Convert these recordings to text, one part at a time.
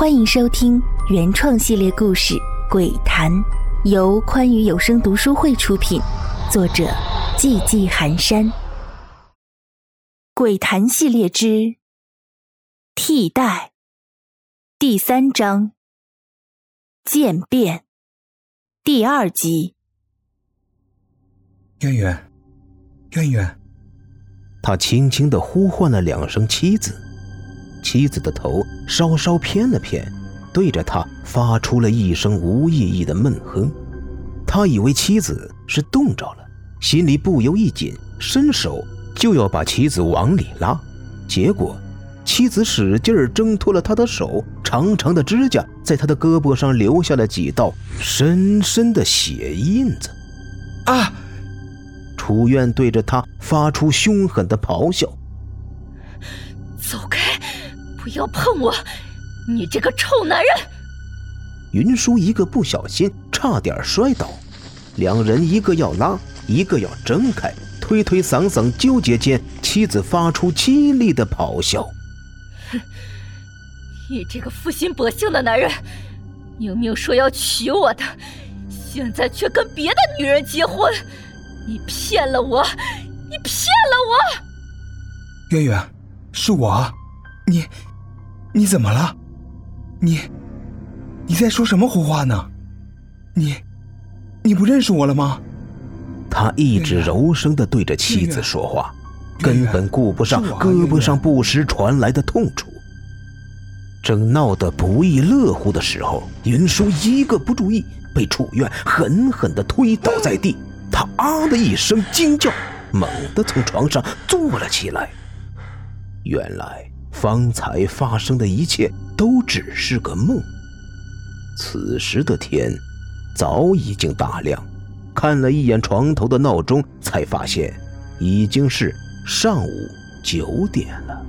欢迎收听原创系列故事《鬼谈》，由宽裕有声读书会出品，作者寂寂寒山。《鬼谈》系列之替代第三章渐变第二集。渊渊，渊渊，他轻轻的呼唤了两声妻子。妻子的头稍稍偏了偏，对着他发出了一声无意义的闷哼。他以为妻子是冻着了，心里不由一紧，伸手就要把妻子往里拉。结果，妻子使劲儿挣脱了他的手，长长的指甲在他的胳膊上留下了几道深深的血印子。啊！楚院对着他发出凶狠的咆哮：“走开！”不要碰我，你这个臭男人！云舒一个不小心，差点摔倒。两人一个要拉，一个要挣开，推推搡搡，纠结间，妻子发出凄厉的咆哮：“哼，你这个负心薄幸的男人，明明说要娶我的，现在却跟别的女人结婚，你骗了我，你骗了我！”渊渊，是我，你。你怎么了？你，你在说什么胡话呢？你，你不认识我了吗？他一直柔声的对着妻子说话，根本顾不上胳膊上不时传来的痛楚。正闹得不亦乐乎的时候，云舒一个不注意，被楚院狠狠的推倒在地。他啊的一声惊叫，猛地从床上坐了起来。原来。方才发生的一切都只是个梦。此时的天早已经大亮，看了一眼床头的闹钟，才发现已经是上午九点了。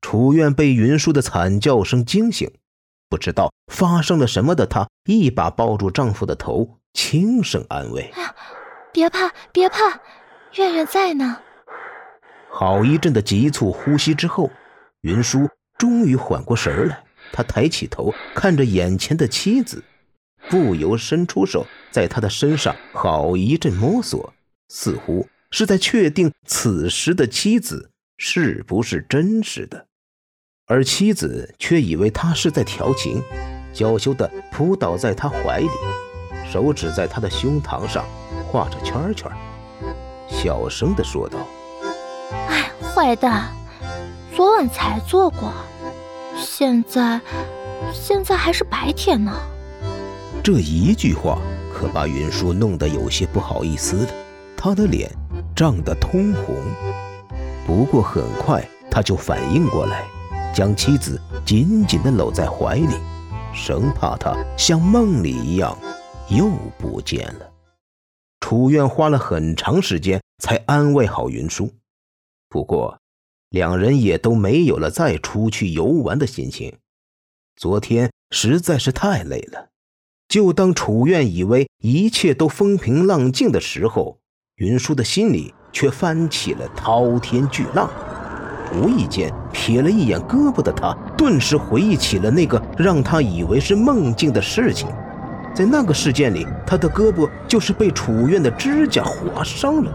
楚院被云舒的惨叫声惊醒，不知道发生了什么的她，一把抱住丈夫的头，轻声安慰：“别怕，别怕，月月在呢。”好一阵的急促呼吸之后，云舒终于缓过神来。他抬起头，看着眼前的妻子，不由伸出手，在她的身上好一阵摸索，似乎是在确定此时的妻子是不是真实的。而妻子却以为他是在调情，娇羞地扑倒在他怀里，手指在他的胸膛上画着圈圈，小声地说道。坏蛋！昨晚才做过，现在现在还是白天呢。这一句话可把云舒弄得有些不好意思了，他的脸涨得通红。不过很快他就反应过来，将妻子紧紧地搂在怀里，生怕她像梦里一样又不见了。楚院花了很长时间才安慰好云舒。不过，两人也都没有了再出去游玩的心情。昨天实在是太累了。就当楚院以为一切都风平浪静的时候，云舒的心里却翻起了滔天巨浪。无意间瞥了一眼胳膊的他，顿时回忆起了那个让他以为是梦境的事情。在那个事件里，他的胳膊就是被楚院的指甲划伤了，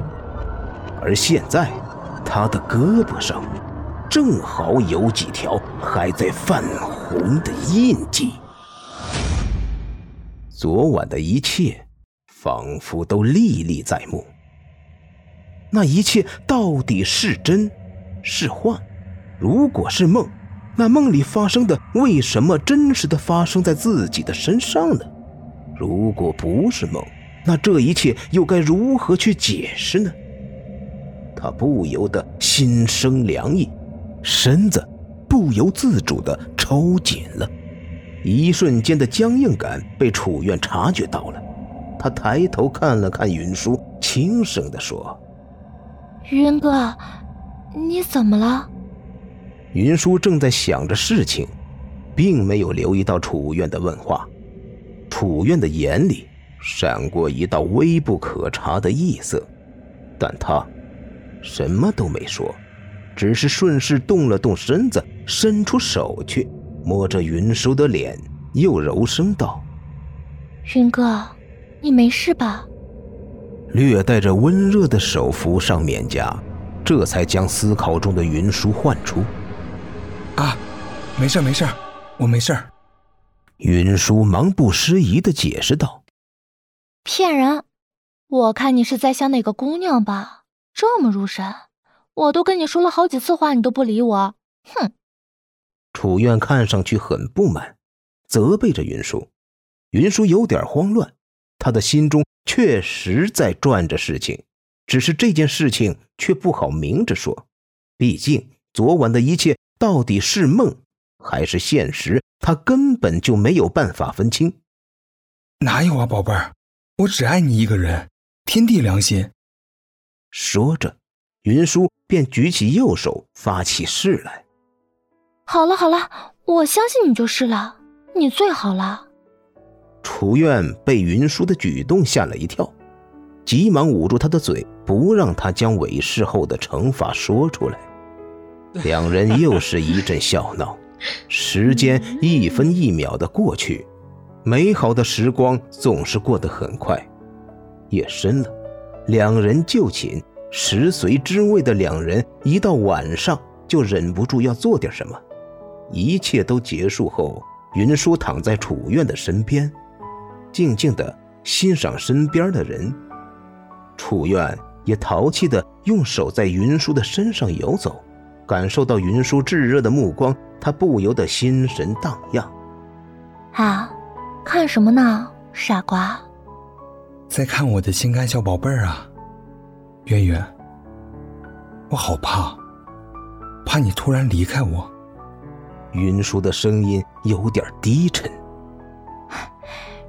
而现在。他的胳膊上正好有几条还在泛红的印记。昨晚的一切仿佛都历历在目。那一切到底是真是幻？如果是梦，那梦里发生的为什么真实的发生在自己的身上呢？如果不是梦，那这一切又该如何去解释呢？他不由得心生凉意，身子不由自主地抽紧了。一瞬间的僵硬感被楚院察觉到了，他抬头看了看云舒，轻声地说：“云哥，你怎么了？”云舒正在想着事情，并没有留意到楚院的问话。楚院的眼里闪过一道微不可察的异色，但他。什么都没说，只是顺势动了动身子，伸出手去摸着云舒的脸，又柔声道：“云哥，你没事吧？”略带着温热的手扶上面颊，这才将思考中的云舒唤出。“啊，没事没事，我没事。”云舒忙不失仪的解释道：“骗人！我看你是在想哪个姑娘吧？这么入神，我都跟你说了好几次话，你都不理我。哼！”楚苑看上去很不满，责备着云舒。云舒有点慌乱，他的心中确实在转着事情，只是这件事情却不好明着说，毕竟昨晚的一切到底是梦。还是现实，他根本就没有办法分清。哪有啊，宝贝儿，我只爱你一个人，天地良心。说着，云舒便举起右手发起誓来。好了好了，我相信你就是了，你最好了。楚苑被云舒的举动吓了一跳，急忙捂住他的嘴，不让他将韦事后的惩罚说出来。两人又是一阵笑闹。时间一分一秒的过去，美好的时光总是过得很快。夜深了，两人就寝，食髓知味的两人一到晚上就忍不住要做点什么。一切都结束后，云舒躺在楚院的身边，静静的欣赏身边的人。楚苑也淘气的用手在云舒的身上游走。感受到云舒炙热的目光，他不由得心神荡漾。啊，看什么呢，傻瓜？在看我的心肝小宝贝儿啊，圆圆。我好怕，怕你突然离开我。云舒的声音有点低沉。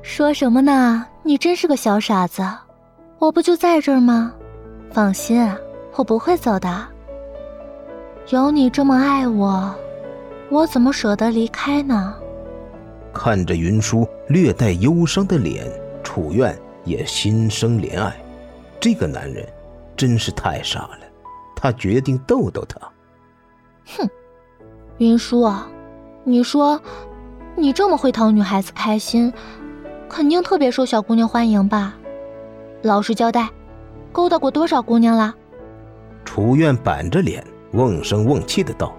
说什么呢？你真是个小傻子。我不就在这儿吗？放心，我不会走的。有你这么爱我，我怎么舍得离开呢？看着云舒略带忧伤的脸，楚苑也心生怜爱。这个男人真是太傻了。他决定逗逗他。哼，云舒啊，你说你这么会讨女孩子开心，肯定特别受小姑娘欢迎吧？老实交代，勾搭过多少姑娘了？楚院板着脸。瓮声瓮气的道：“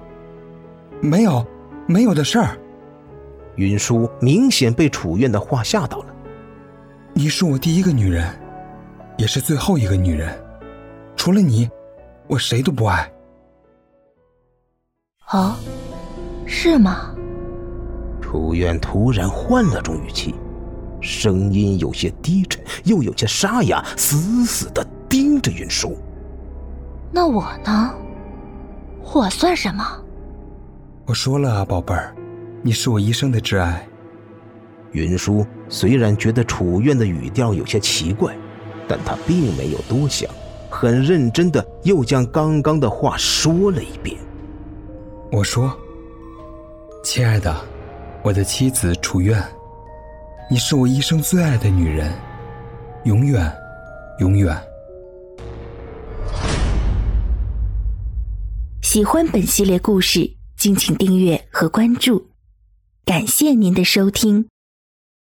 没有，没有的事儿。”云舒明显被楚院的话吓到了。你是我第一个女人，也是最后一个女人，除了你，我谁都不爱。哦，是吗？楚苑突然换了种语气，声音有些低沉，又有些沙哑，死死的盯着云舒。那我呢？我算什么？我说了啊，宝贝儿，你是我一生的挚爱。云舒虽然觉得楚院的语调有些奇怪，但他并没有多想，很认真的又将刚刚的话说了一遍。我说：“亲爱的，我的妻子楚院，你是我一生最爱的女人，永远，永远。”喜欢本系列故事，敬请订阅和关注，感谢您的收听。